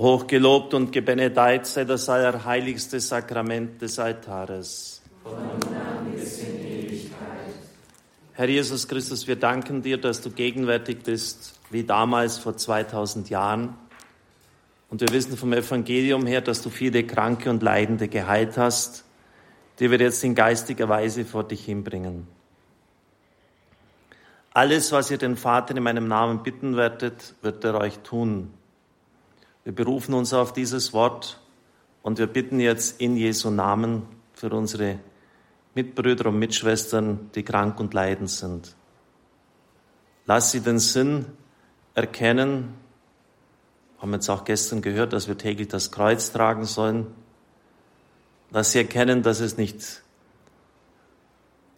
Hochgelobt und gebenedeit sei das allerheiligste Sakrament des Altares. Von an bis in Ewigkeit. Herr Jesus Christus, wir danken dir, dass du gegenwärtig bist, wie damals vor 2000 Jahren. Und wir wissen vom Evangelium her, dass du viele Kranke und Leidende geheilt hast, die wir jetzt in geistiger Weise vor dich hinbringen. Alles, was ihr den Vater in meinem Namen bitten werdet, wird er euch tun. Wir berufen uns auf dieses Wort und wir bitten jetzt in Jesu Namen für unsere Mitbrüder und Mitschwestern, die krank und leidend sind. Lass sie den Sinn erkennen. Wir haben jetzt auch gestern gehört, dass wir täglich das Kreuz tragen sollen. Lass sie erkennen, dass es nicht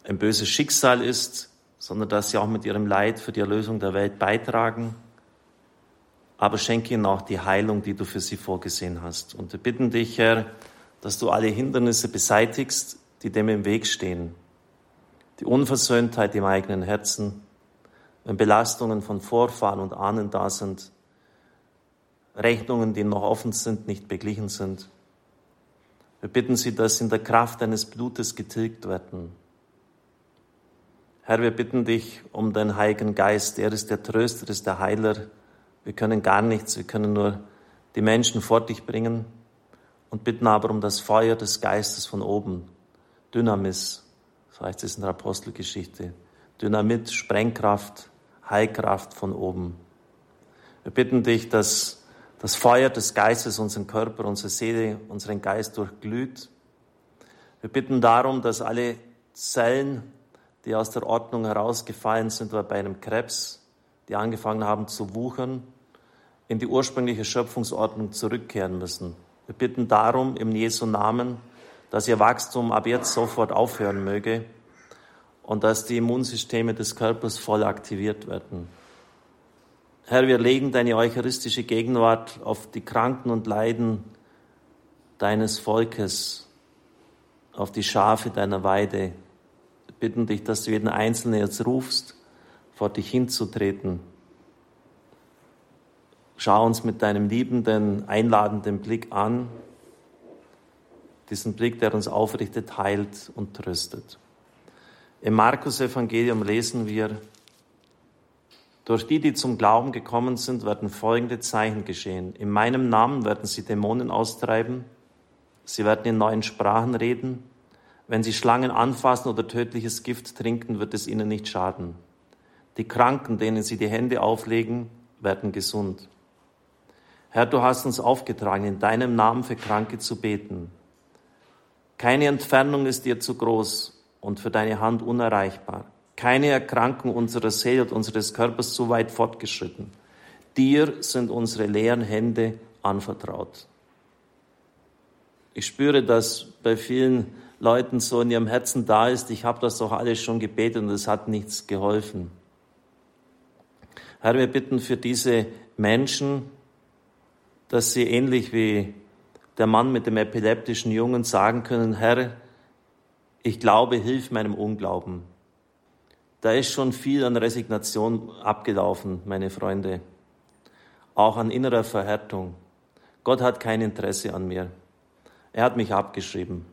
ein böses Schicksal ist, sondern dass sie auch mit ihrem Leid für die Erlösung der Welt beitragen aber schenke ihnen auch die Heilung, die du für sie vorgesehen hast. Und wir bitten dich, Herr, dass du alle Hindernisse beseitigst, die dem im Weg stehen. Die Unversöhntheit im eigenen Herzen, wenn Belastungen von Vorfahren und Ahnen da sind, Rechnungen, die noch offen sind, nicht beglichen sind. Wir bitten sie, dass in der Kraft deines Blutes getilgt werden. Herr, wir bitten dich um deinen Heiligen Geist. Er ist der Tröster, er ist der Heiler, wir können gar nichts, wir können nur die Menschen vor dich bringen und bitten aber um das Feuer des Geistes von oben. Dynamis, so heißt es in der Apostelgeschichte. Dynamit, Sprengkraft, Heilkraft von oben. Wir bitten dich, dass das Feuer des Geistes unseren Körper, unsere Seele, unseren Geist durchglüht. Wir bitten darum, dass alle Zellen, die aus der Ordnung herausgefallen sind, oder bei einem Krebs, die angefangen haben zu wuchern, in die ursprüngliche Schöpfungsordnung zurückkehren müssen. Wir bitten darum im Jesu Namen, dass ihr Wachstum ab jetzt sofort aufhören möge und dass die Immunsysteme des Körpers voll aktiviert werden. Herr, wir legen deine eucharistische Gegenwart auf die Kranken und Leiden deines Volkes, auf die Schafe deiner Weide. Wir bitten dich, dass du jeden Einzelnen jetzt rufst, vor dich hinzutreten Schau uns mit deinem liebenden, einladenden Blick an, diesen Blick, der uns aufrichtet, heilt und tröstet. Im Markus-Evangelium lesen wir, durch die, die zum Glauben gekommen sind, werden folgende Zeichen geschehen. In meinem Namen werden sie Dämonen austreiben, sie werden in neuen Sprachen reden, wenn sie Schlangen anfassen oder tödliches Gift trinken, wird es ihnen nicht schaden. Die Kranken, denen sie die Hände auflegen, werden gesund. Herr, du hast uns aufgetragen, in deinem Namen für Kranke zu beten. Keine Entfernung ist dir zu groß und für deine Hand unerreichbar. Keine Erkrankung unserer Seele und unseres Körpers zu weit fortgeschritten. Dir sind unsere leeren Hände anvertraut. Ich spüre, dass bei vielen Leuten so in ihrem Herzen da ist, ich habe das doch alles schon gebetet und es hat nichts geholfen. Herr, wir bitten für diese Menschen, dass sie ähnlich wie der Mann mit dem epileptischen Jungen sagen können, Herr, ich glaube, hilf meinem Unglauben. Da ist schon viel an Resignation abgelaufen, meine Freunde. Auch an innerer Verhärtung. Gott hat kein Interesse an mir. Er hat mich abgeschrieben.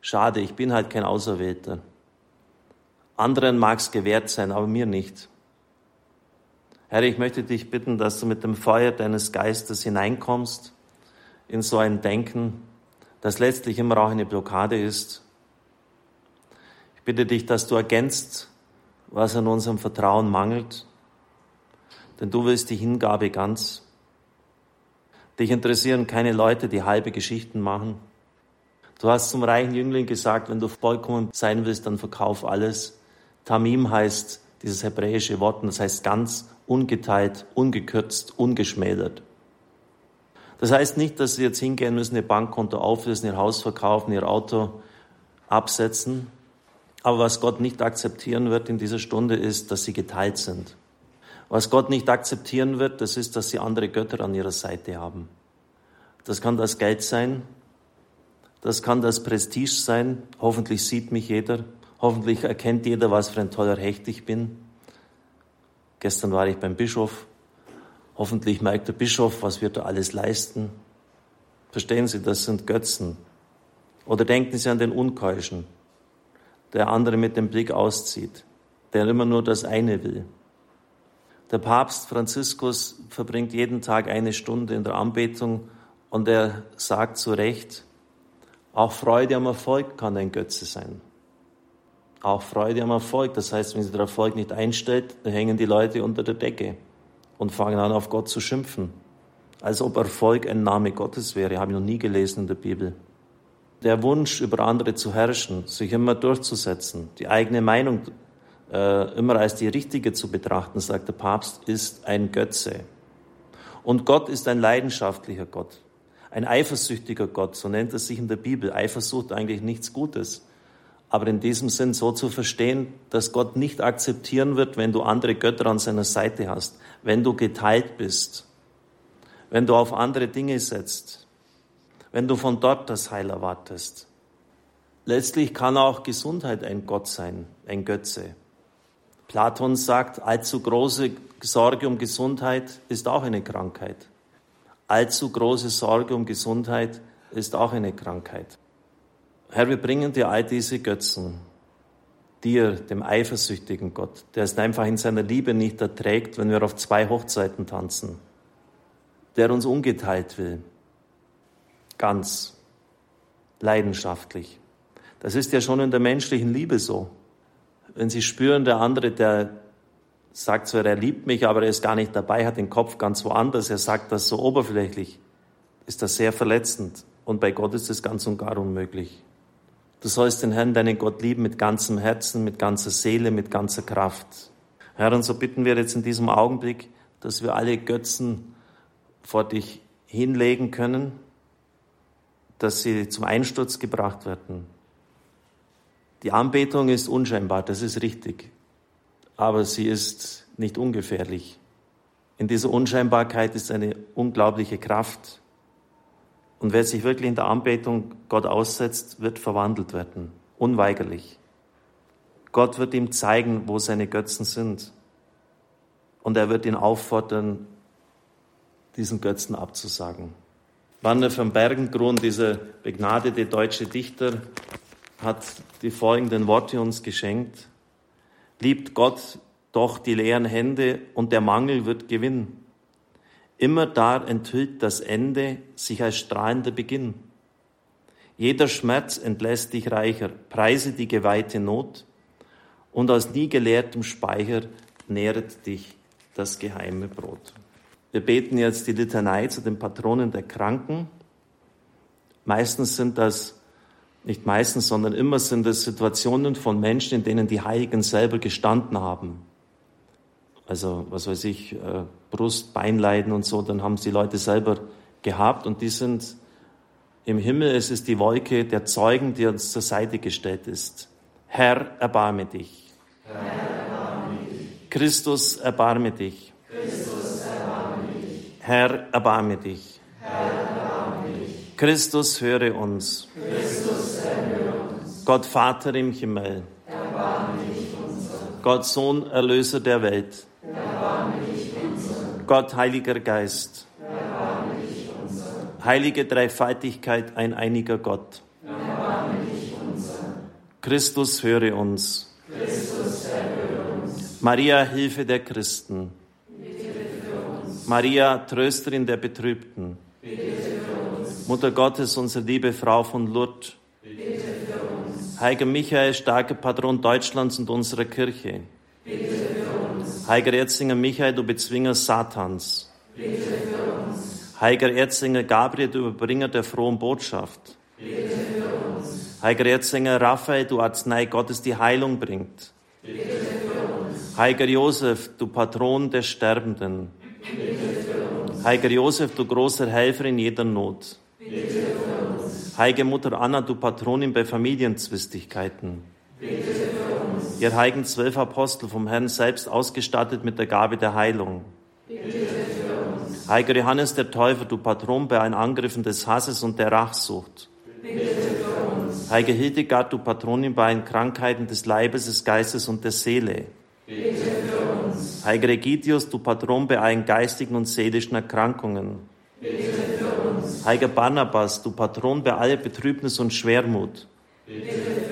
Schade, ich bin halt kein Auserwählter. Anderen mag es gewährt sein, aber mir nicht. Herr, ich möchte dich bitten, dass du mit dem Feuer deines Geistes hineinkommst in so ein Denken, das letztlich immer auch eine Blockade ist. Ich bitte dich, dass du ergänzt, was an unserem Vertrauen mangelt, denn du willst die Hingabe ganz. Dich interessieren keine Leute, die halbe Geschichten machen. Du hast zum reichen Jüngling gesagt, wenn du vollkommen sein willst, dann verkauf alles. Tamim heißt dieses hebräische Wort und das heißt ganz ungeteilt, ungekürzt, ungeschmälert. Das heißt nicht, dass Sie jetzt hingehen müssen, Ihr Bankkonto auflösen, Ihr Haus verkaufen, Ihr Auto absetzen. Aber was Gott nicht akzeptieren wird in dieser Stunde ist, dass Sie geteilt sind. Was Gott nicht akzeptieren wird, das ist, dass Sie andere Götter an Ihrer Seite haben. Das kann das Geld sein, das kann das Prestige sein. Hoffentlich sieht mich jeder, hoffentlich erkennt jeder, was für ein toller Hecht ich bin. Gestern war ich beim Bischof. Hoffentlich merkt der Bischof, was wird er alles leisten. Verstehen Sie, das sind Götzen. Oder denken Sie an den Unkeuschen, der andere mit dem Blick auszieht, der immer nur das eine will. Der Papst Franziskus verbringt jeden Tag eine Stunde in der Anbetung und er sagt zu Recht, auch Freude am Erfolg kann ein Götze sein. Auch Freude am Erfolg. Das heißt, wenn sich der Erfolg nicht einstellt, dann hängen die Leute unter der Decke und fangen an, auf Gott zu schimpfen. Als ob Erfolg ein Name Gottes wäre, habe ich noch nie gelesen in der Bibel. Der Wunsch, über andere zu herrschen, sich immer durchzusetzen, die eigene Meinung äh, immer als die richtige zu betrachten, sagt der Papst, ist ein Götze. Und Gott ist ein leidenschaftlicher Gott, ein eifersüchtiger Gott, so nennt er sich in der Bibel. Eifersucht eigentlich nichts Gutes aber in diesem Sinn so zu verstehen, dass Gott nicht akzeptieren wird, wenn du andere Götter an seiner Seite hast, wenn du geteilt bist, wenn du auf andere Dinge setzt, wenn du von dort das Heil erwartest. Letztlich kann auch Gesundheit ein Gott sein, ein Götze. Platon sagt, allzu große Sorge um Gesundheit ist auch eine Krankheit. Allzu große Sorge um Gesundheit ist auch eine Krankheit. Herr, wir bringen dir all diese Götzen, dir, dem eifersüchtigen Gott, der es einfach in seiner Liebe nicht erträgt, wenn wir auf zwei Hochzeiten tanzen, der uns ungeteilt will, ganz leidenschaftlich. Das ist ja schon in der menschlichen Liebe so. Wenn Sie spüren, der andere, der sagt zwar, er liebt mich, aber er ist gar nicht dabei, hat den Kopf ganz woanders, er sagt das so oberflächlich, ist das sehr verletzend. Und bei Gott ist es ganz und gar unmöglich. Du sollst den Herrn, deinen Gott lieben mit ganzem Herzen, mit ganzer Seele, mit ganzer Kraft. Herr, und so bitten wir jetzt in diesem Augenblick, dass wir alle Götzen vor dich hinlegen können, dass sie zum Einsturz gebracht werden. Die Anbetung ist unscheinbar, das ist richtig, aber sie ist nicht ungefährlich. In dieser Unscheinbarkeit ist eine unglaubliche Kraft. Und wer sich wirklich in der Anbetung Gott aussetzt, wird verwandelt werden. Unweigerlich. Gott wird ihm zeigen, wo seine Götzen sind. Und er wird ihn auffordern, diesen Götzen abzusagen. Wander von Bergengrun, dieser begnadete deutsche Dichter, hat die folgenden Worte uns geschenkt. Liebt Gott doch die leeren Hände und der Mangel wird Gewinn. Immer da enthüllt das Ende sich als strahlender Beginn. Jeder Schmerz entlässt dich reicher, preise die geweihte Not und aus nie geleertem Speicher nähret dich das geheime Brot. Wir beten jetzt die Litanei zu den Patronen der Kranken. Meistens sind das, nicht meistens, sondern immer sind es Situationen von Menschen, in denen die Heiligen selber gestanden haben also was weiß ich, äh, Brust, Beinleiden und so, dann haben es die Leute selber gehabt und die sind im Himmel, es ist die Wolke der Zeugen, die uns zur Seite gestellt ist. Herr, erbarme dich. Herr, erbarme dich. Christus, erbarme dich. Christus, erbarme dich. Herr, erbarme dich. Herr, erbarme dich. Christus, höre uns. Christus, erhöre uns. Gott Vater im Himmel. Erbarme dich unser. Gott Sohn, Erlöser der Welt Gott, Heiliger Geist, heilige Dreifaltigkeit, ein einiger Gott. Christus, höre uns. Maria, Hilfe der Christen. Maria, Trösterin der Betrübten. Mutter Gottes, unsere liebe Frau von Lourdes. Heiliger Michael, starker Patron Deutschlands und unserer Kirche. Bitte Heiliger Erzinger Michael, du Bezwinger Satans. Heiliger Erzinger Gabriel, du Überbringer der frohen Botschaft. Heiliger Erzinger Raphael, du Arznei Gottes, die Heilung bringt. Heiliger Josef, du Patron der Sterbenden. Heiliger Josef, du großer Helfer in jeder Not. Heilige Mutter Anna, du Patronin bei Familienzwistigkeiten. Bitte ihr heiligen zwölf Apostel vom Herrn selbst ausgestattet mit der Gabe der Heilung. Heiliger Johannes der Täufer, du Patron bei allen Angriffen des Hasses und der Rachsucht. Heilige Hildegard, du Patronin bei allen Krankheiten des Leibes, des Geistes und der Seele. Heiliger Regidius, du Patron bei allen geistigen und seelischen Erkrankungen. Heiliger Barnabas, du Patron bei aller Betrübnis und Schwermut. Bitte.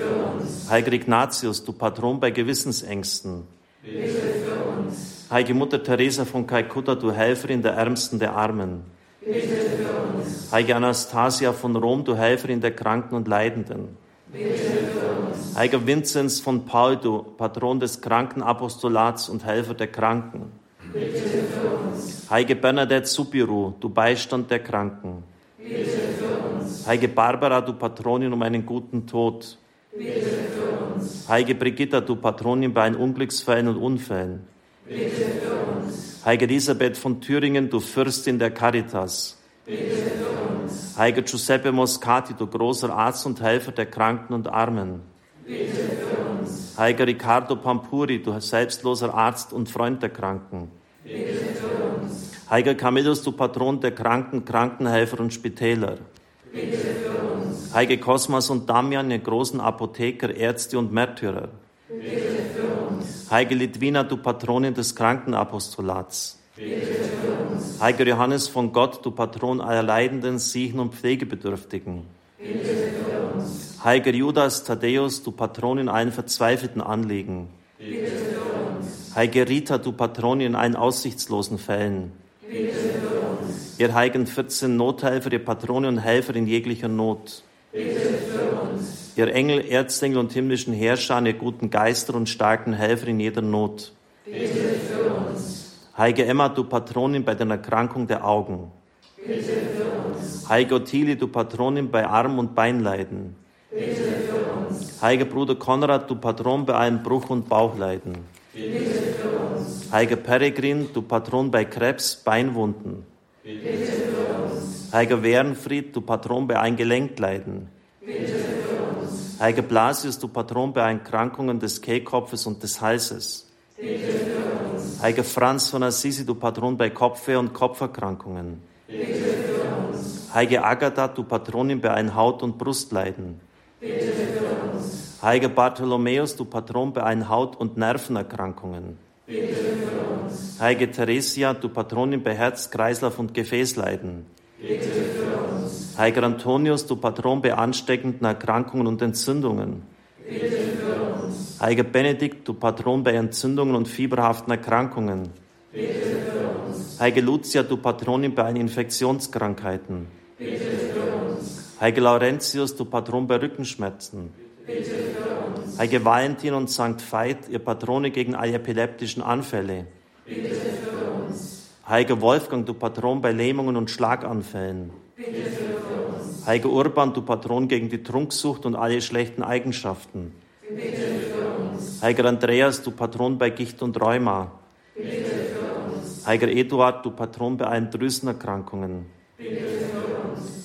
Heiliger Ignatius, du Patron bei Gewissensängsten. Bitte für uns. Heilige Mutter Teresa von Kalkutta, du Helferin der Ärmsten der Armen. Bitte für uns. Heilige Anastasia von Rom, du Helferin der Kranken und Leidenden. Bitte für uns. Heiliger Vinzenz von Paul, du Patron des Krankenapostolats und Helfer der Kranken. Bitte für uns. Heilige Bernadette Supiru, du Beistand der Kranken. Bitte für uns. Heilige Barbara, du Patronin um einen guten Tod. Bitte. Heilige Brigitta, du Patronin bei Unglücksfällen und Unfällen. Bitte für uns. Heilige Elisabeth von Thüringen, du Fürstin der Caritas. Bitte für uns. Heiliger Giuseppe Moscati, du großer Arzt und Helfer der Kranken und Armen. Bitte für uns. Heiliger Riccardo Pampuri, du selbstloser Arzt und Freund der Kranken. Bitte für uns. Heiliger Camillus, du Patron der Kranken, Krankenhelfer und Spitäler. Bitte für uns. Heilige Kosmas und Damian, ihr großen Apotheker, Ärzte und Märtyrer. Bitte für uns. Heilige Litwina, du Patronin des Krankenapostolats. Heiliger Johannes von Gott, du Patron aller Leidenden, Siechen und Pflegebedürftigen. Heiliger Judas Thaddäus, du Patron in allen verzweifelten Anliegen. Heilige Rita, du Patron in allen aussichtslosen Fällen. Ihr heiligen 14 Nothelfer, ihr Patrone und Helfer in jeglicher Not. Ihr Engel, Erzengel und himmlischen Herrscher, ihr guten Geister und starken Helfer in jeder Not. Bitte für uns. Heilige Emma, du Patronin bei der Erkrankung der Augen. Bitte für uns. Heilige Ottilie, du Patronin bei Arm- und Beinleiden. Bitte für uns. Heiliger Bruder Konrad, du Patron bei allen Bruch- und Bauchleiden. Bitte für uns. Heiliger Peregrin, du Patron bei Krebs, Beinwunden. Bitte für uns. Heiliger Wehrenfried, du Patron bei allen Gelenkleiden. Bitte. Heiliger Blasius, du Patron bei allen Krankungen des Kehlkopfes und des Halses. Bitte. Heiliger Franz von Assisi, du Patron bei Kopfweh und Kopferkrankungen. Bitte. Heilige Agatha, du Patronin bei allen Haut- und Brustleiden. Bitte. Heiliger Bartholomäus, du Patron bei allen Haut- und Nervenerkrankungen. Bitte. Heilige Theresia, du Patronin bei Herz, Kreislauf und Gefäßleiden. Bitte für uns. Heiliger Antonius, du Patron bei ansteckenden Erkrankungen und Entzündungen. Bitte für uns. Heiliger Benedikt, du Patron bei Entzündungen und fieberhaften Erkrankungen. Bitte für uns. Heilige Lucia, du Patronin bei allen Infektionskrankheiten. Bitte für uns. Heiliger Laurentius, du Patron bei Rückenschmerzen. Bitte für uns. Heilige Valentin und Sankt Veit, ihr Patrone gegen alle epileptischen Anfälle. Bitte für uns. Heiliger Wolfgang, du Patron bei Lähmungen und Schlaganfällen. Heiliger Urban, du Patron gegen die Trunksucht und alle schlechten Eigenschaften. Heiliger Andreas, du Patron bei Gicht und Rheuma. Heiliger Eduard, du Patron bei allen Drüsenerkrankungen.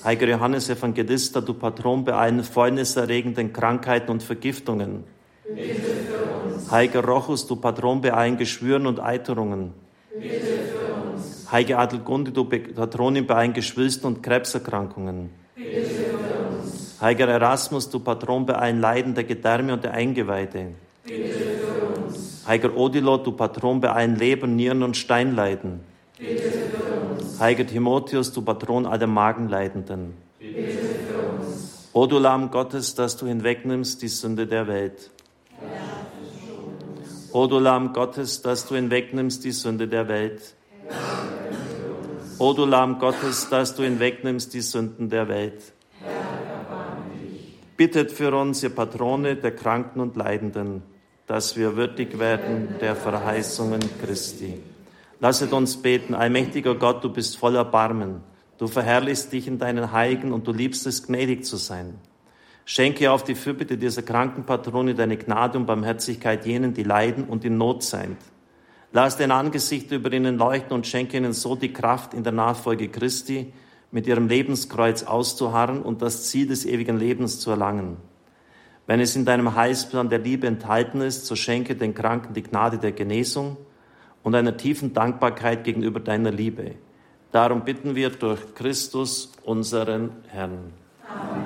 Heiliger Johannes Evangelista, du Patron bei allen fäulniserregenden Krankheiten und Vergiftungen. Heiliger Rochus, du Patron bei allen Geschwüren und Eiterungen. Heilige Adelgunde, du Patronin bei allen Geschwülsten und Krebserkrankungen. Heiliger Erasmus, du Patron bei allen Leiden der Gedärme und der Eingeweide. Bitte für uns. Heiliger Odilo, du Patron bei allen Leber, Nieren und Steinleiden. Heiliger Timotheus, du Patron aller Magenleidenden. Bitte für uns. O du Lamm Gottes, dass du hinwegnimmst die Sünde der Welt. O du Lamm Gottes, dass du hinwegnimmst die Sünde der Welt. O du Lamm Gottes, dass du hinwegnimmst die Sünden der Welt. Bittet für uns, ihr Patrone der Kranken und Leidenden, dass wir würdig werden der Verheißungen Christi. Lasset uns beten, allmächtiger Gott, du bist voller Barmen. Du verherrlichst dich in deinen Heiligen und du liebst es, gnädig zu sein. Schenke auf die Fürbitte dieser kranken Patrone deine Gnade und Barmherzigkeit jenen, die leiden und in Not sind. Lass dein Angesicht über ihnen leuchten und schenke ihnen so die Kraft in der Nachfolge Christi, mit ihrem Lebenskreuz auszuharren und das Ziel des ewigen Lebens zu erlangen. Wenn es in deinem Heilsplan der Liebe enthalten ist, so schenke den Kranken die Gnade der Genesung und einer tiefen Dankbarkeit gegenüber deiner Liebe. Darum bitten wir durch Christus, unseren Herrn. Amen.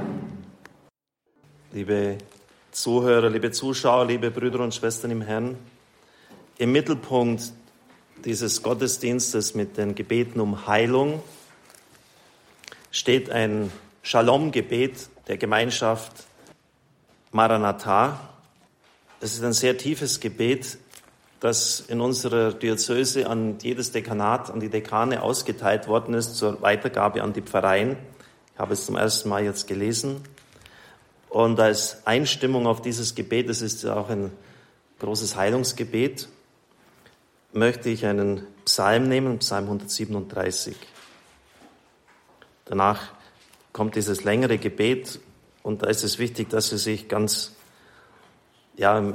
Liebe Zuhörer, liebe Zuschauer, liebe Brüder und Schwestern im Herrn, im Mittelpunkt dieses Gottesdienstes mit den Gebeten um Heilung steht ein Shalom-Gebet der Gemeinschaft Maranatha. Es ist ein sehr tiefes Gebet, das in unserer Diözese an jedes Dekanat, an die Dekane ausgeteilt worden ist zur Weitergabe an die Pfarreien. Ich habe es zum ersten Mal jetzt gelesen. Und als Einstimmung auf dieses Gebet, es ist ja auch ein großes Heilungsgebet, möchte ich einen Psalm nehmen, Psalm 137. Danach kommt dieses längere Gebet und da ist es wichtig, dass Sie sich ganz, ja,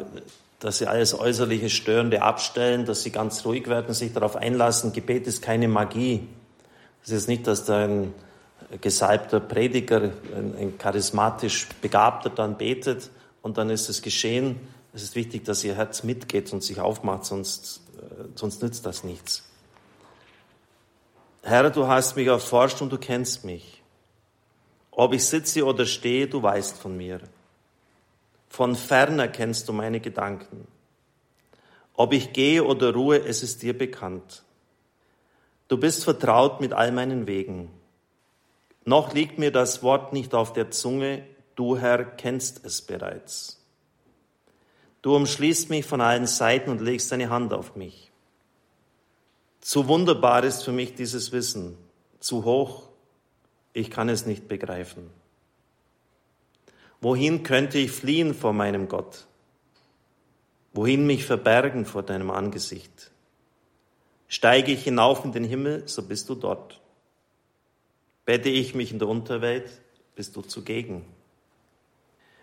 dass Sie alles äußerliche Störende abstellen, dass Sie ganz ruhig werden, sich darauf einlassen. Gebet ist keine Magie. Es ist nicht, dass da ein gesalbter Prediger, ein, ein charismatisch Begabter dann betet und dann ist es geschehen. Es ist wichtig, dass Ihr Herz mitgeht und sich aufmacht, sonst, sonst nützt das nichts. Herr, du hast mich erforscht und du kennst mich. Ob ich sitze oder stehe, du weißt von mir. Von fern erkennst du meine Gedanken. Ob ich gehe oder ruhe, es ist dir bekannt. Du bist vertraut mit all meinen Wegen. Noch liegt mir das Wort nicht auf der Zunge, du Herr kennst es bereits. Du umschließt mich von allen Seiten und legst deine Hand auf mich. Zu wunderbar ist für mich dieses Wissen, zu hoch, ich kann es nicht begreifen. Wohin könnte ich fliehen vor meinem Gott? Wohin mich verbergen vor deinem Angesicht? Steige ich hinauf in den Himmel, so bist du dort. Bette ich mich in der Unterwelt, bist du zugegen.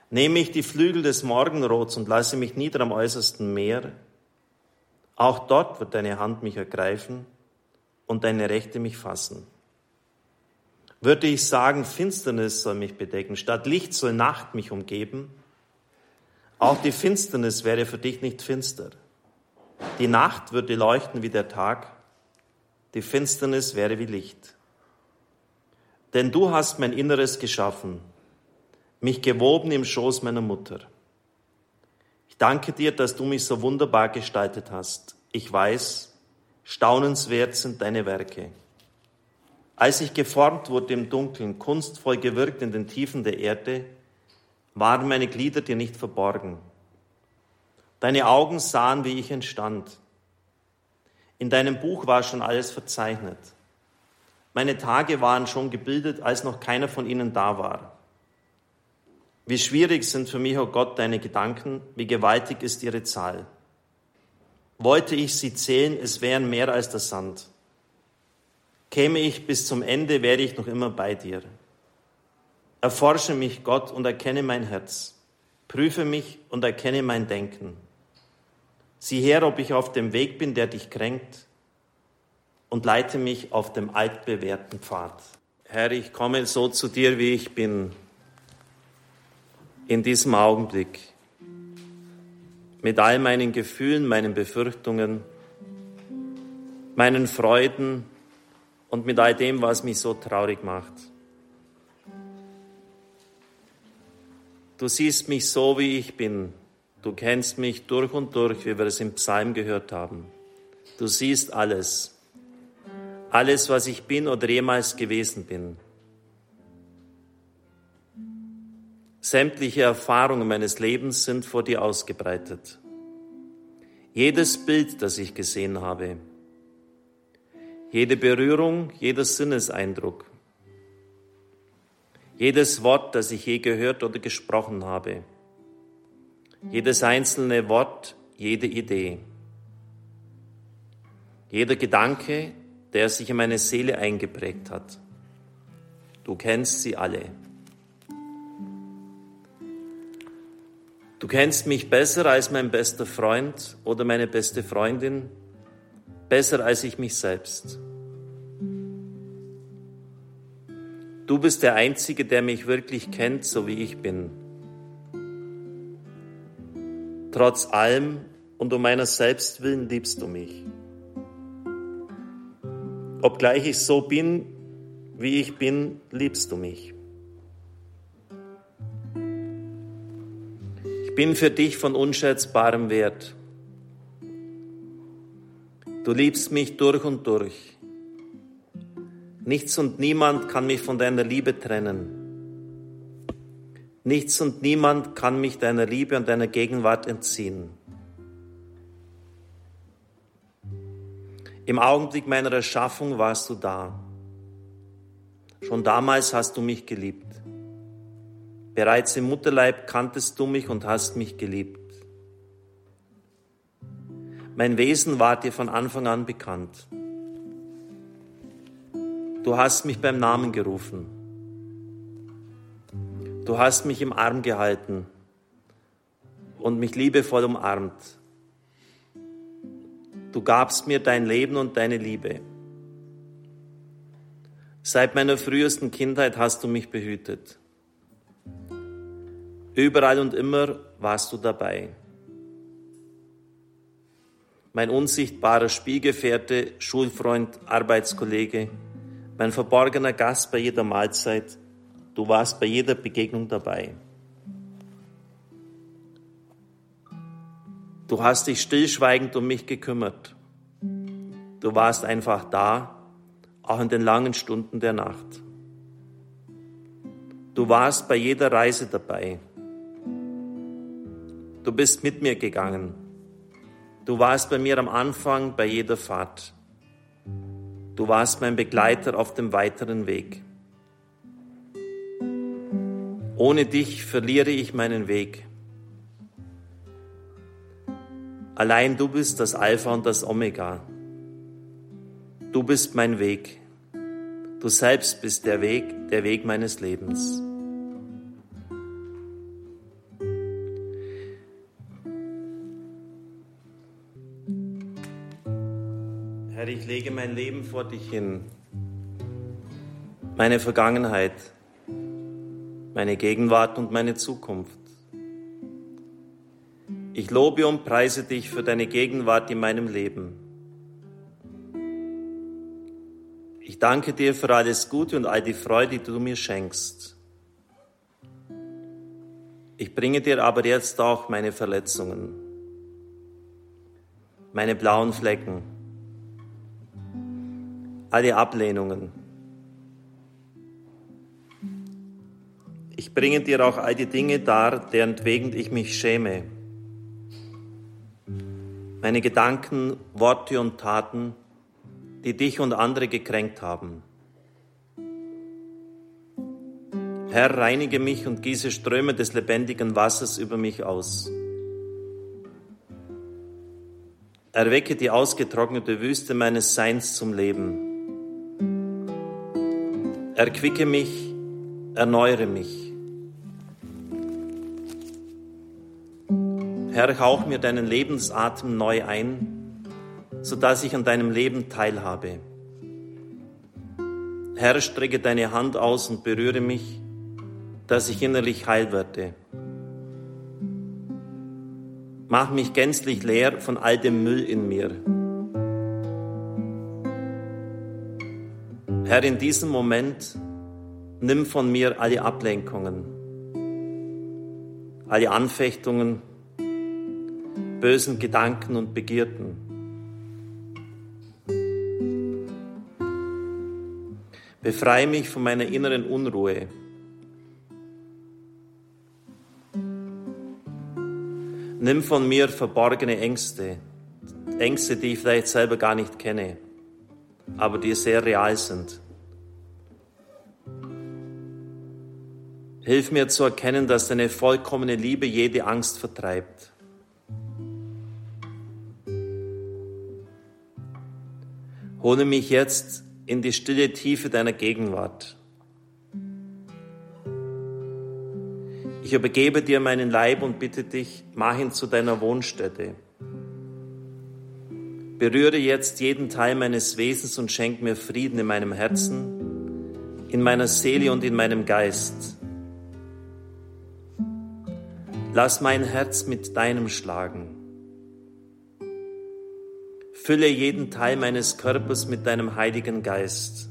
Nehme ich die Flügel des Morgenrots und lasse mich nieder am äußersten Meer, auch dort wird deine Hand mich ergreifen und deine Rechte mich fassen. Würde ich sagen, Finsternis soll mich bedecken, statt Licht soll Nacht mich umgeben, auch die Finsternis wäre für dich nicht finster. Die Nacht würde leuchten wie der Tag, die Finsternis wäre wie Licht. Denn du hast mein Inneres geschaffen, mich gewoben im Schoß meiner Mutter. Danke dir, dass du mich so wunderbar gestaltet hast. Ich weiß, staunenswert sind deine Werke. Als ich geformt wurde im Dunkeln, kunstvoll gewirkt in den Tiefen der Erde, waren meine Glieder dir nicht verborgen. Deine Augen sahen, wie ich entstand. In deinem Buch war schon alles verzeichnet. Meine Tage waren schon gebildet, als noch keiner von ihnen da war. Wie schwierig sind für mich, oh Gott, deine Gedanken, wie gewaltig ist ihre Zahl. Wollte ich sie zählen, es wären mehr als der Sand. Käme ich bis zum Ende, wäre ich noch immer bei dir. Erforsche mich, Gott, und erkenne mein Herz. Prüfe mich und erkenne mein Denken. Sieh her, ob ich auf dem Weg bin, der dich kränkt und leite mich auf dem altbewährten Pfad. Herr, ich komme so zu dir, wie ich bin, in diesem Augenblick, mit all meinen Gefühlen, meinen Befürchtungen, meinen Freuden und mit all dem, was mich so traurig macht. Du siehst mich so, wie ich bin. Du kennst mich durch und durch, wie wir es im Psalm gehört haben. Du siehst alles alles, was ich bin oder jemals gewesen bin. Sämtliche Erfahrungen meines Lebens sind vor dir ausgebreitet. Jedes Bild, das ich gesehen habe, jede Berührung, jeder Sinneseindruck, jedes Wort, das ich je gehört oder gesprochen habe, jedes einzelne Wort, jede Idee, jeder Gedanke, der sich in meine Seele eingeprägt hat. Du kennst sie alle. Du kennst mich besser als mein bester Freund oder meine beste Freundin, besser als ich mich selbst. Du bist der Einzige, der mich wirklich kennt, so wie ich bin. Trotz allem und um meiner selbst willen liebst du mich. Obgleich ich so bin, wie ich bin, liebst du mich. Bin für dich von unschätzbarem Wert. Du liebst mich durch und durch. Nichts und niemand kann mich von deiner Liebe trennen. Nichts und niemand kann mich deiner Liebe und deiner Gegenwart entziehen. Im Augenblick meiner Erschaffung warst du da. Schon damals hast du mich geliebt. Bereits im Mutterleib kanntest du mich und hast mich geliebt. Mein Wesen war dir von Anfang an bekannt. Du hast mich beim Namen gerufen. Du hast mich im Arm gehalten und mich liebevoll umarmt. Du gabst mir dein Leben und deine Liebe. Seit meiner frühesten Kindheit hast du mich behütet. Überall und immer warst du dabei. Mein unsichtbarer Spielgefährte, Schulfreund, Arbeitskollege, mein verborgener Gast bei jeder Mahlzeit, du warst bei jeder Begegnung dabei. Du hast dich stillschweigend um mich gekümmert. Du warst einfach da, auch in den langen Stunden der Nacht. Du warst bei jeder Reise dabei. Du bist mit mir gegangen. Du warst bei mir am Anfang bei jeder Fahrt. Du warst mein Begleiter auf dem weiteren Weg. Ohne dich verliere ich meinen Weg. Allein du bist das Alpha und das Omega. Du bist mein Weg. Du selbst bist der Weg, der Weg meines Lebens. Lege mein Leben vor dich hin, meine Vergangenheit, meine Gegenwart und meine Zukunft. Ich lobe und preise dich für deine Gegenwart in meinem Leben. Ich danke dir für alles Gute und all die Freude, die du mir schenkst. Ich bringe dir aber jetzt auch meine Verletzungen, meine blauen Flecken, alle Ablehnungen. Ich bringe dir auch all die Dinge dar, deren wegen ich mich schäme meine Gedanken, Worte und Taten, die dich und andere gekränkt haben. Herr, reinige mich und gieße Ströme des lebendigen Wassers über mich aus. Erwecke die ausgetrocknete Wüste meines Seins zum Leben. Erquicke mich, erneuere mich. Herr, hauch mir deinen Lebensatem neu ein, sodass ich an deinem Leben teilhabe. Herr, strecke deine Hand aus und berühre mich, dass ich innerlich heil werde. Mach mich gänzlich leer von all dem Müll in mir. Herr, in diesem Moment nimm von mir alle Ablenkungen, alle Anfechtungen, bösen Gedanken und Begierden. Befreie mich von meiner inneren Unruhe. Nimm von mir verborgene Ängste, Ängste, die ich vielleicht selber gar nicht kenne, aber die sehr real sind. Hilf mir zu erkennen, dass deine vollkommene Liebe jede Angst vertreibt. Hole mich jetzt in die stille Tiefe deiner Gegenwart. Ich übergebe dir meinen Leib und bitte dich, mach ihn zu deiner Wohnstätte. Berühre jetzt jeden Teil meines Wesens und schenk mir Frieden in meinem Herzen, in meiner Seele und in meinem Geist. Lass mein Herz mit deinem schlagen. Fülle jeden Teil meines Körpers mit deinem Heiligen Geist.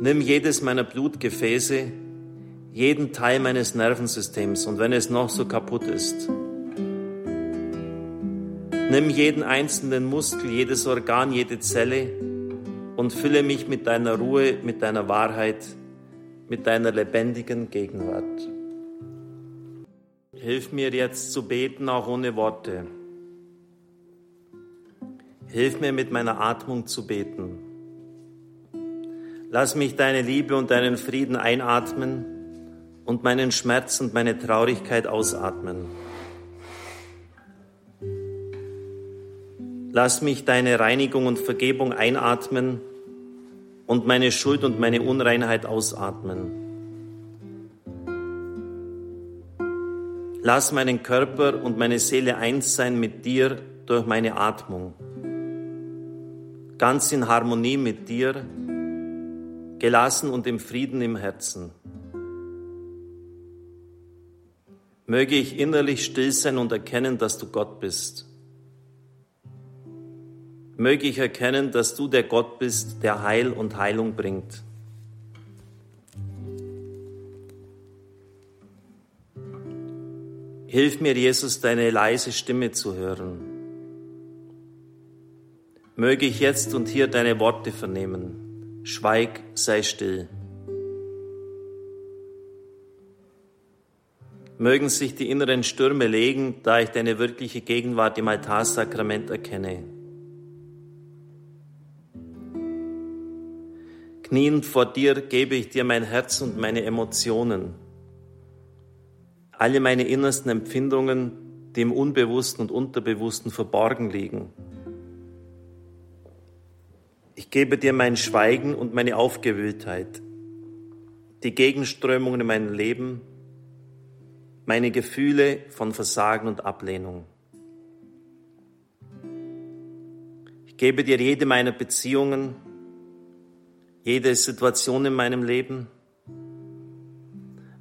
Nimm jedes meiner Blutgefäße, jeden Teil meines Nervensystems und wenn es noch so kaputt ist, Nimm jeden einzelnen Muskel, jedes Organ, jede Zelle und fülle mich mit deiner Ruhe, mit deiner Wahrheit, mit deiner lebendigen Gegenwart. Hilf mir jetzt zu beten, auch ohne Worte. Hilf mir mit meiner Atmung zu beten. Lass mich deine Liebe und deinen Frieden einatmen und meinen Schmerz und meine Traurigkeit ausatmen. Lass mich deine Reinigung und Vergebung einatmen und meine Schuld und meine Unreinheit ausatmen. Lass meinen Körper und meine Seele eins sein mit dir durch meine Atmung. Ganz in Harmonie mit dir, gelassen und im Frieden im Herzen. Möge ich innerlich still sein und erkennen, dass du Gott bist möge ich erkennen, dass du der Gott bist, der Heil und Heilung bringt. Hilf mir, Jesus, deine leise Stimme zu hören. Möge ich jetzt und hier deine Worte vernehmen. Schweig, sei still. Mögen sich die inneren Stürme legen, da ich deine wirkliche Gegenwart im Altarsakrament erkenne. Kniend vor dir gebe ich dir mein Herz und meine Emotionen, alle meine innersten Empfindungen, die im Unbewussten und Unterbewussten verborgen liegen. Ich gebe dir mein Schweigen und meine Aufgewühltheit, die Gegenströmungen in meinem Leben, meine Gefühle von Versagen und Ablehnung. Ich gebe dir jede meiner Beziehungen, jede Situation in meinem Leben,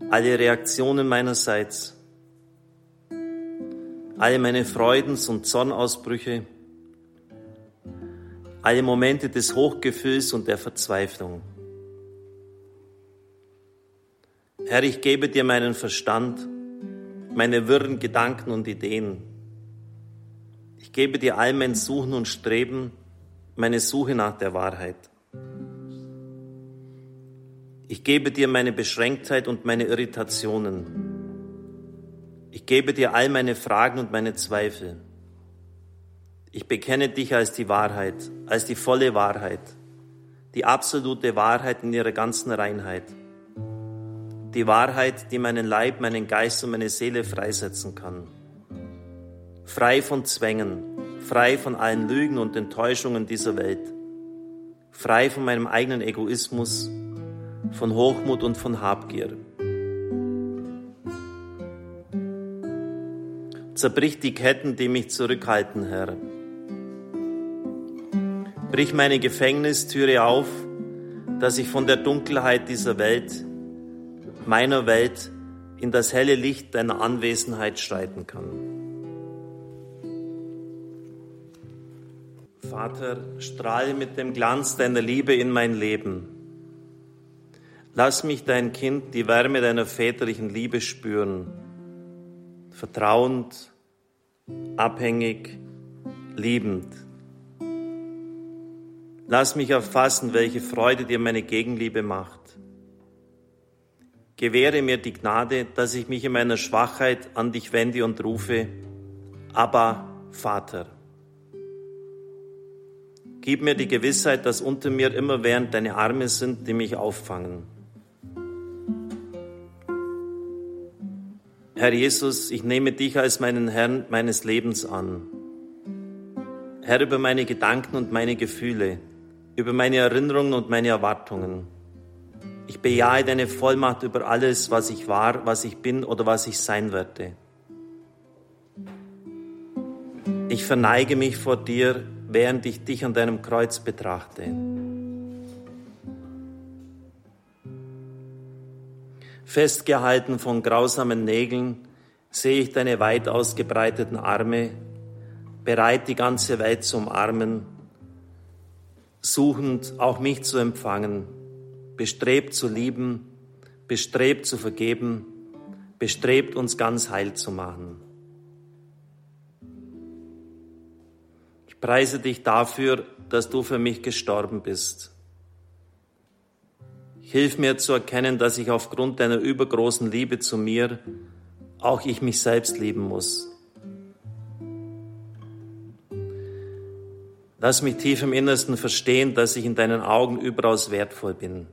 alle Reaktionen meinerseits, alle meine Freudens- und Zornausbrüche, alle Momente des Hochgefühls und der Verzweiflung. Herr, ich gebe dir meinen Verstand, meine wirren Gedanken und Ideen. Ich gebe dir all mein Suchen und Streben, meine Suche nach der Wahrheit. Ich gebe dir meine Beschränktheit und meine Irritationen. Ich gebe dir all meine Fragen und meine Zweifel. Ich bekenne dich als die Wahrheit, als die volle Wahrheit, die absolute Wahrheit in ihrer ganzen Reinheit. Die Wahrheit, die meinen Leib, meinen Geist und meine Seele freisetzen kann. Frei von Zwängen, frei von allen Lügen und Enttäuschungen dieser Welt. Frei von meinem eigenen Egoismus von Hochmut und von Habgier. Zerbrich die Ketten, die mich zurückhalten, Herr. Brich meine Gefängnistüre auf, dass ich von der Dunkelheit dieser Welt, meiner Welt, in das helle Licht deiner Anwesenheit schreiten kann. Vater, strahle mit dem Glanz deiner Liebe in mein Leben Lass mich, dein Kind, die Wärme deiner väterlichen Liebe spüren. Vertrauend, abhängig, liebend. Lass mich erfassen, welche Freude dir meine Gegenliebe macht. Gewähre mir die Gnade, dass ich mich in meiner Schwachheit an dich wende und rufe, aber Vater. Gib mir die Gewissheit, dass unter mir immerwährend deine Arme sind, die mich auffangen. Herr Jesus, ich nehme dich als meinen Herrn meines Lebens an. Herr, über meine Gedanken und meine Gefühle, über meine Erinnerungen und meine Erwartungen. Ich bejahe deine Vollmacht über alles, was ich war, was ich bin oder was ich sein werde. Ich verneige mich vor dir, während ich dich an deinem Kreuz betrachte. Festgehalten von grausamen Nägeln sehe ich deine weit ausgebreiteten Arme, bereit die ganze Welt zu umarmen, suchend auch mich zu empfangen, bestrebt zu lieben, bestrebt zu vergeben, bestrebt uns ganz heil zu machen. Ich preise dich dafür, dass du für mich gestorben bist. Hilf mir zu erkennen, dass ich aufgrund deiner übergroßen Liebe zu mir auch ich mich selbst lieben muss. Lass mich tief im Innersten verstehen, dass ich in deinen Augen überaus wertvoll bin.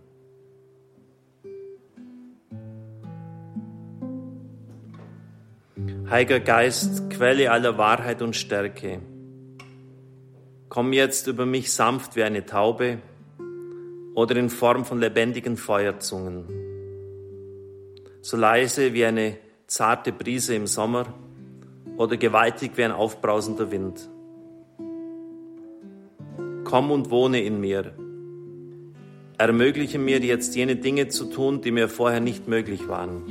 Heiliger Geist, Quelle aller Wahrheit und Stärke, komm jetzt über mich sanft wie eine Taube oder in Form von lebendigen Feuerzungen, so leise wie eine zarte Brise im Sommer oder gewaltig wie ein aufbrausender Wind. Komm und wohne in mir. Ermögliche mir jetzt jene Dinge zu tun, die mir vorher nicht möglich waren.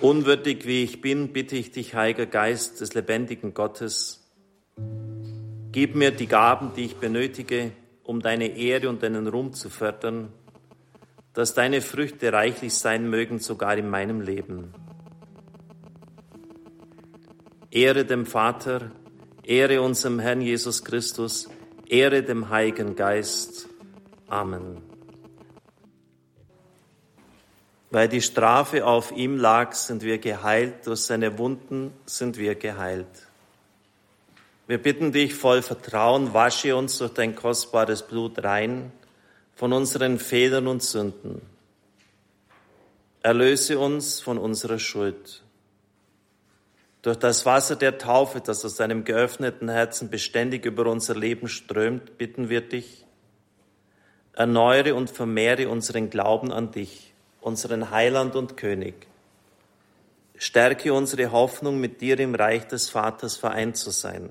Unwürdig wie ich bin, bitte ich dich, Heiliger Geist des lebendigen Gottes, gib mir die Gaben, die ich benötige, um deine Ehre und deinen Ruhm zu fördern, dass deine Früchte reichlich sein mögen, sogar in meinem Leben. Ehre dem Vater, Ehre unserem Herrn Jesus Christus, Ehre dem Heiligen Geist. Amen. Weil die Strafe auf ihm lag, sind wir geheilt, durch seine Wunden sind wir geheilt. Wir bitten dich voll Vertrauen, wasche uns durch dein kostbares Blut rein von unseren Fehlern und Sünden. Erlöse uns von unserer Schuld. Durch das Wasser der Taufe, das aus deinem geöffneten Herzen beständig über unser Leben strömt, bitten wir dich, erneuere und vermehre unseren Glauben an dich, unseren Heiland und König. Stärke unsere Hoffnung, mit dir im Reich des Vaters vereint zu sein.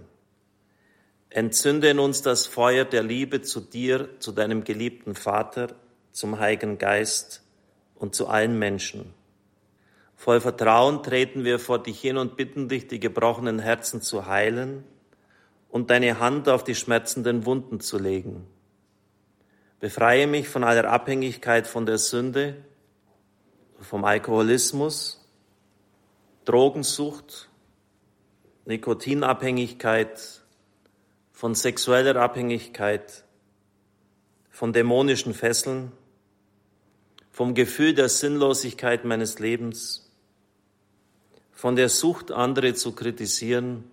Entzünde in uns das Feuer der Liebe zu dir, zu deinem geliebten Vater, zum Heiligen Geist und zu allen Menschen. Voll Vertrauen treten wir vor dich hin und bitten dich, die gebrochenen Herzen zu heilen und deine Hand auf die schmerzenden Wunden zu legen. Befreie mich von aller Abhängigkeit von der Sünde, vom Alkoholismus, Drogensucht, Nikotinabhängigkeit, von sexueller Abhängigkeit, von dämonischen Fesseln, vom Gefühl der Sinnlosigkeit meines Lebens, von der Sucht, andere zu kritisieren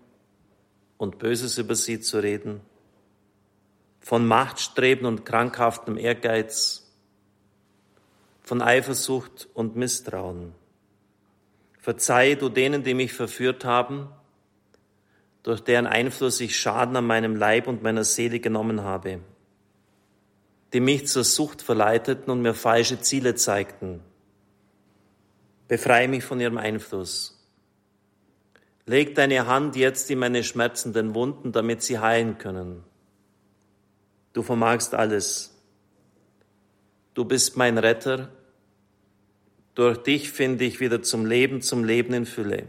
und Böses über sie zu reden, von Machtstreben und krankhaftem Ehrgeiz, von Eifersucht und Misstrauen. Verzeih du denen, die mich verführt haben, durch deren Einfluss ich Schaden an meinem Leib und meiner Seele genommen habe, die mich zur Sucht verleiteten und mir falsche Ziele zeigten. Befreie mich von ihrem Einfluss. Leg deine Hand jetzt in meine schmerzenden Wunden, damit sie heilen können. Du vermagst alles. Du bist mein Retter. Durch dich finde ich wieder zum Leben, zum Leben in Fülle.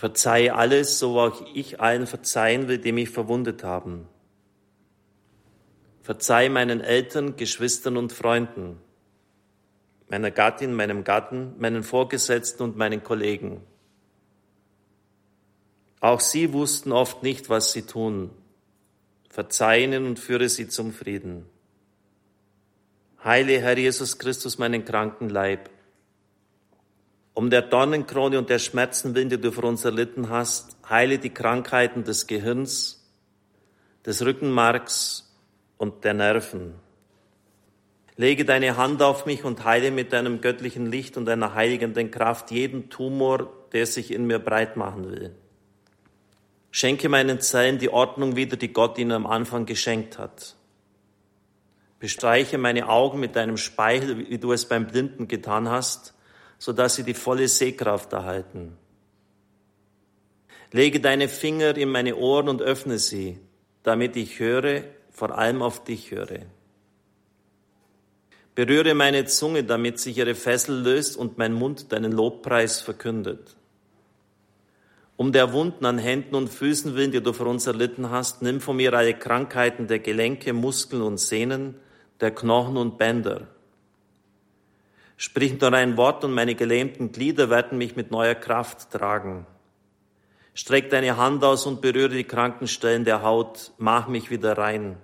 Verzeihe alles, so auch ich allen verzeihen will, die mich verwundet haben. Verzeih meinen Eltern, Geschwistern und Freunden, meiner Gattin, meinem Gatten, meinen Vorgesetzten und meinen Kollegen. Auch sie wussten oft nicht, was sie tun. Verzeih ihnen und führe sie zum Frieden. Heile Herr Jesus Christus meinen kranken Leib. Um der Dornenkrone und der Schmerzen willen, die du für uns erlitten hast, heile die Krankheiten des Gehirns, des Rückenmarks und der Nerven. Lege deine Hand auf mich und heile mit deinem göttlichen Licht und deiner heiligenden Kraft jeden Tumor, der sich in mir breit machen will. Schenke meinen Zellen die Ordnung wieder, die Gott ihnen am Anfang geschenkt hat. Bestreiche meine Augen mit deinem Speichel, wie du es beim Blinden getan hast, so dass sie die volle Sehkraft erhalten. Lege deine Finger in meine Ohren und öffne sie, damit ich höre, vor allem auf dich höre. Berühre meine Zunge, damit sich ihre Fessel löst und mein Mund deinen Lobpreis verkündet. Um der Wunden an Händen und Füßen willen, die du für uns erlitten hast, nimm von mir alle Krankheiten der Gelenke, Muskeln und Sehnen, der Knochen und Bänder. Sprich nur ein Wort und meine gelähmten Glieder werden mich mit neuer Kraft tragen. Streck deine Hand aus und berühre die kranken Stellen der Haut, mach mich wieder rein.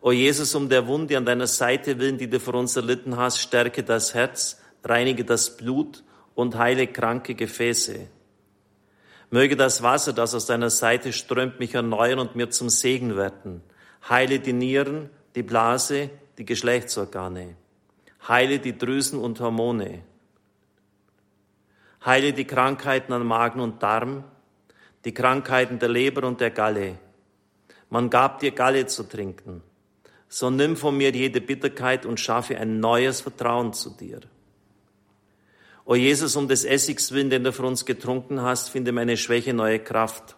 O Jesus, um der Wunde an deiner Seite willen, die du für uns erlitten hast, stärke das Herz, reinige das Blut und heile kranke Gefäße. Möge das Wasser, das aus deiner Seite strömt, mich erneuern und mir zum Segen werden. Heile die Nieren, die Blase, die Geschlechtsorgane. Heile die Drüsen und Hormone. Heile die Krankheiten an Magen und Darm, die Krankheiten der Leber und der Galle. Man gab dir Galle zu trinken. So nimm von mir jede Bitterkeit und schaffe ein neues Vertrauen zu dir. O Jesus, um des Essigs willen, den du für uns getrunken hast, finde meine Schwäche neue Kraft.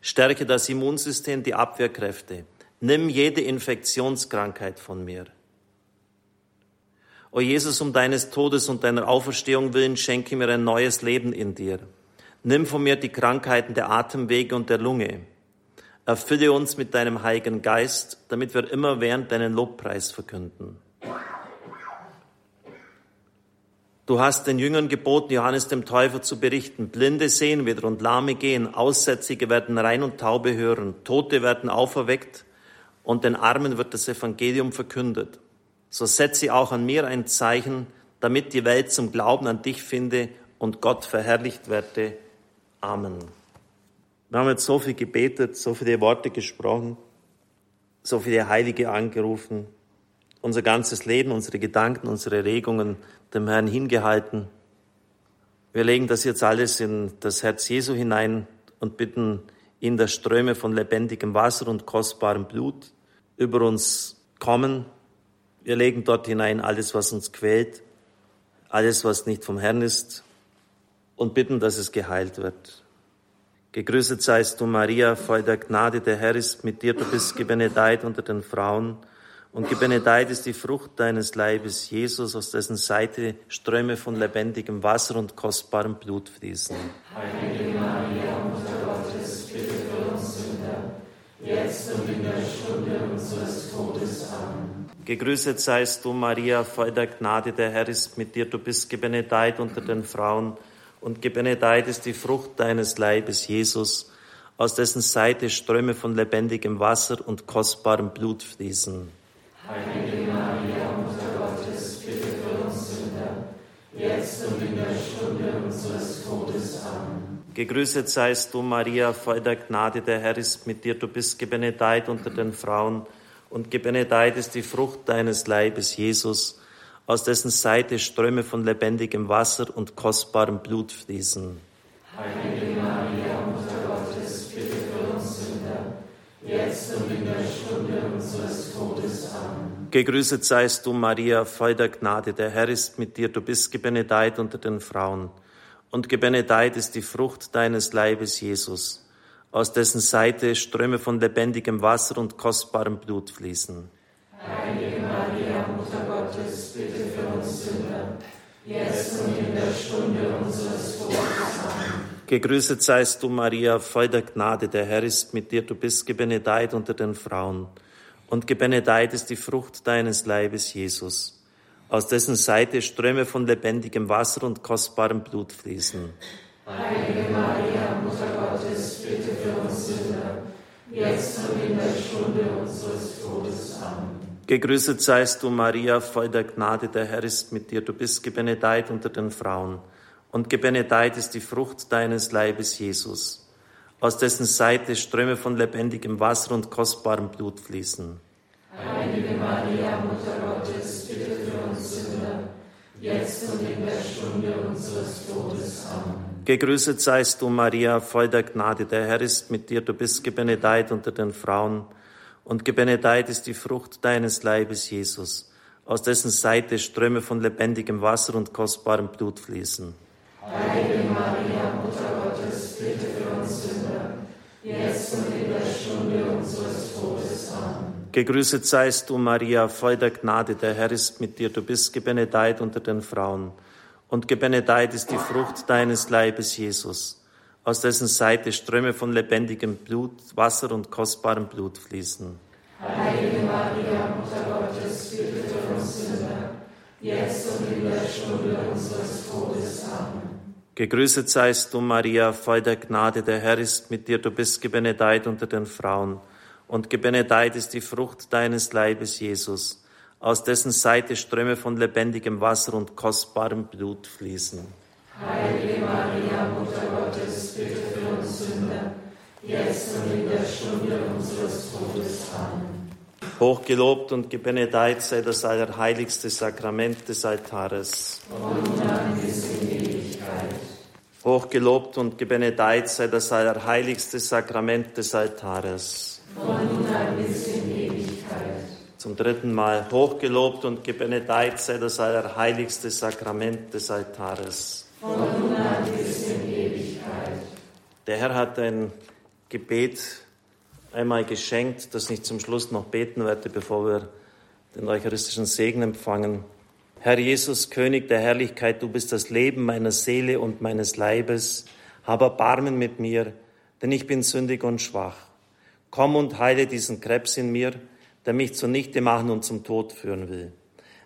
Stärke das Immunsystem, die Abwehrkräfte. Nimm jede Infektionskrankheit von mir. O Jesus, um deines Todes und deiner Auferstehung willen, schenke mir ein neues Leben in dir. Nimm von mir die Krankheiten der Atemwege und der Lunge. Erfülle uns mit deinem Heiligen Geist, damit wir immer während deinen Lobpreis verkünden. Du hast den Jüngern geboten, Johannes dem Täufer zu berichten. Blinde sehen wieder und Lahme gehen, Aussätzige werden rein und taube hören, Tote werden auferweckt und den Armen wird das Evangelium verkündet. So setze auch an mir ein Zeichen, damit die Welt zum Glauben an dich finde und Gott verherrlicht werde. Amen. Wir haben jetzt so viel gebetet, so viele Worte gesprochen, so viele Heilige angerufen, unser ganzes Leben, unsere Gedanken, unsere Regungen dem Herrn hingehalten. Wir legen das jetzt alles in das Herz Jesu hinein und bitten ihn, dass Ströme von lebendigem Wasser und kostbarem Blut über uns kommen. Wir legen dort hinein alles, was uns quält, alles, was nicht vom Herrn ist und bitten, dass es geheilt wird. Gegrüßet seist du, Maria, voll der Gnade, der Herr ist mit dir, du bist gebenedeit unter den Frauen und gebenedeit ist die Frucht deines Leibes, Jesus, aus dessen Seite Ströme von lebendigem Wasser und kostbarem Blut fließen. Heilige Maria, Mutter Gottes, bitte für uns Sünder, jetzt und in der Stunde unseres Todes. Amen. Gegrüßet seist du, Maria, voll der Gnade, der Herr ist mit dir, du bist gebenedeit unter den Frauen, und gebenedeit ist die Frucht deines Leibes, Jesus, aus dessen Seite Ströme von lebendigem Wasser und kostbarem Blut fließen. Heilige Maria, Mutter Gottes, bitte für uns Sünder, jetzt und in der Stunde unseres Todes. Amen. Gegrüßet seist du, Maria, voll der Gnade, der Herr ist mit dir, du bist gebenedeit unter den Frauen, und gebenedeit ist die Frucht deines Leibes, Jesus, aus dessen Seite Ströme von lebendigem Wasser und kostbarem Blut fließen. Heilige Maria, Mutter Gottes, bitte für uns Sünder, jetzt und in der Stunde unseres Todes. Amen. Gegrüßet seist du, Maria, voll der Gnade, der Herr ist mit dir, du bist gebenedeit unter den Frauen, und gebenedeit ist die Frucht deines Leibes, Jesus, aus dessen Seite Ströme von lebendigem Wasser und kostbarem Blut fließen. Heilige Maria, Mutter Gottes, bitte für uns Sünder, jetzt und in der Stunde unseres Todes. Amen. Gegrüßet seist du, Maria, voll der Gnade, der Herr ist mit dir, du bist gebenedeit unter den Frauen, und gebenedeit ist die Frucht deines Leibes, Jesus, aus dessen Seite Ströme von lebendigem Wasser und kostbarem Blut fließen. Heilige Maria, jetzt und in der Stunde unseres Todes. Amen. Gegrüßet seist du, Maria, voll der Gnade, der Herr ist mit dir, du bist gebenedeit unter den Frauen, und gebenedeit ist die Frucht deines Leibes, Jesus, aus dessen Seite Ströme von lebendigem Wasser und kostbarem Blut fließen. Heilige Maria, Mutter Gottes, bitte für uns Sünder, jetzt und in der Stunde unseres Todes. Amen. Gegrüßet seist du, Maria, voll der Gnade, der Herr ist mit dir, du bist gebenedeit unter den Frauen, und gebenedeit ist die Frucht deines Leibes, Jesus, aus dessen Seite Ströme von lebendigem Wasser und kostbarem Blut fließen. Heilige Maria, Mutter Gottes, bitte für uns Sünder, jetzt und in der Stunde unseres Todes. Amen. Gegrüßet seist du, Maria, voll der Gnade, der Herr ist mit dir, du bist gebenedeit unter den Frauen, und gebenedeit ist die Frucht deines Leibes, Jesus, aus dessen Seite Ströme von lebendigem Blut, Wasser und kostbarem Blut fließen. Heilige Maria, Mutter Gottes, bitte für uns Sünder, jetzt und in der Stunde unseres Todes. Amen. Gegrüßet seist du, Maria, voll der Gnade, der Herr ist mit dir, du bist gebenedeit unter den Frauen. Und gebenedeit ist die Frucht deines Leibes, Jesus, aus dessen Seite Ströme von lebendigem Wasser und kostbarem Blut fließen. Heilige Maria, Mutter Gottes, bitte für uns Sünder, jetzt und in der Stunde unseres Todes. Amen. Hochgelobt und gebenedeit sei das allerheiligste Sakrament des Altares. Und dann bis in Ewigkeit. Hochgelobt und gebenedeit sei das allerheiligste Sakrament des Altares. Von dann bis in Ewigkeit. Zum dritten Mal hochgelobt und gebenedeit sei das allerheiligste Sakrament des Altares. Von. Der Herr hat ein Gebet einmal geschenkt, das ich zum Schluss noch beten werde, bevor wir den eucharistischen Segen empfangen. Herr Jesus, König der Herrlichkeit, du bist das Leben meiner Seele und meines Leibes. Hab Erbarmen mit mir, denn ich bin sündig und schwach. Komm und heile diesen Krebs in mir, der mich zunichte machen und zum Tod führen will.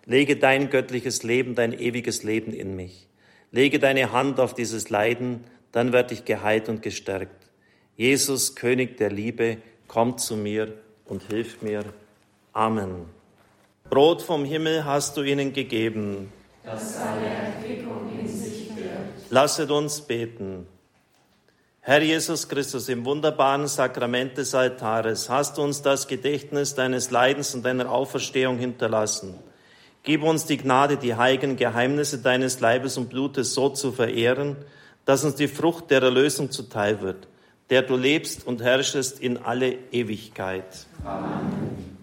Lege dein göttliches Leben, dein ewiges Leben in mich. Lege deine Hand auf dieses Leiden, dann werde ich geheilt und gestärkt. Jesus, König der Liebe, komm zu mir und hilf mir. Amen. Brot vom Himmel hast du ihnen gegeben. Das alle Erquickung in sich birgt. Lasset uns beten. Herr Jesus Christus, im wunderbaren Sakrament des Altares hast du uns das Gedächtnis deines Leidens und deiner Auferstehung hinterlassen. Gib uns die Gnade, die heiligen Geheimnisse deines Leibes und Blutes so zu verehren, dass uns die Frucht der Erlösung zuteil wird, der du lebst und herrschest in alle Ewigkeit. Amen.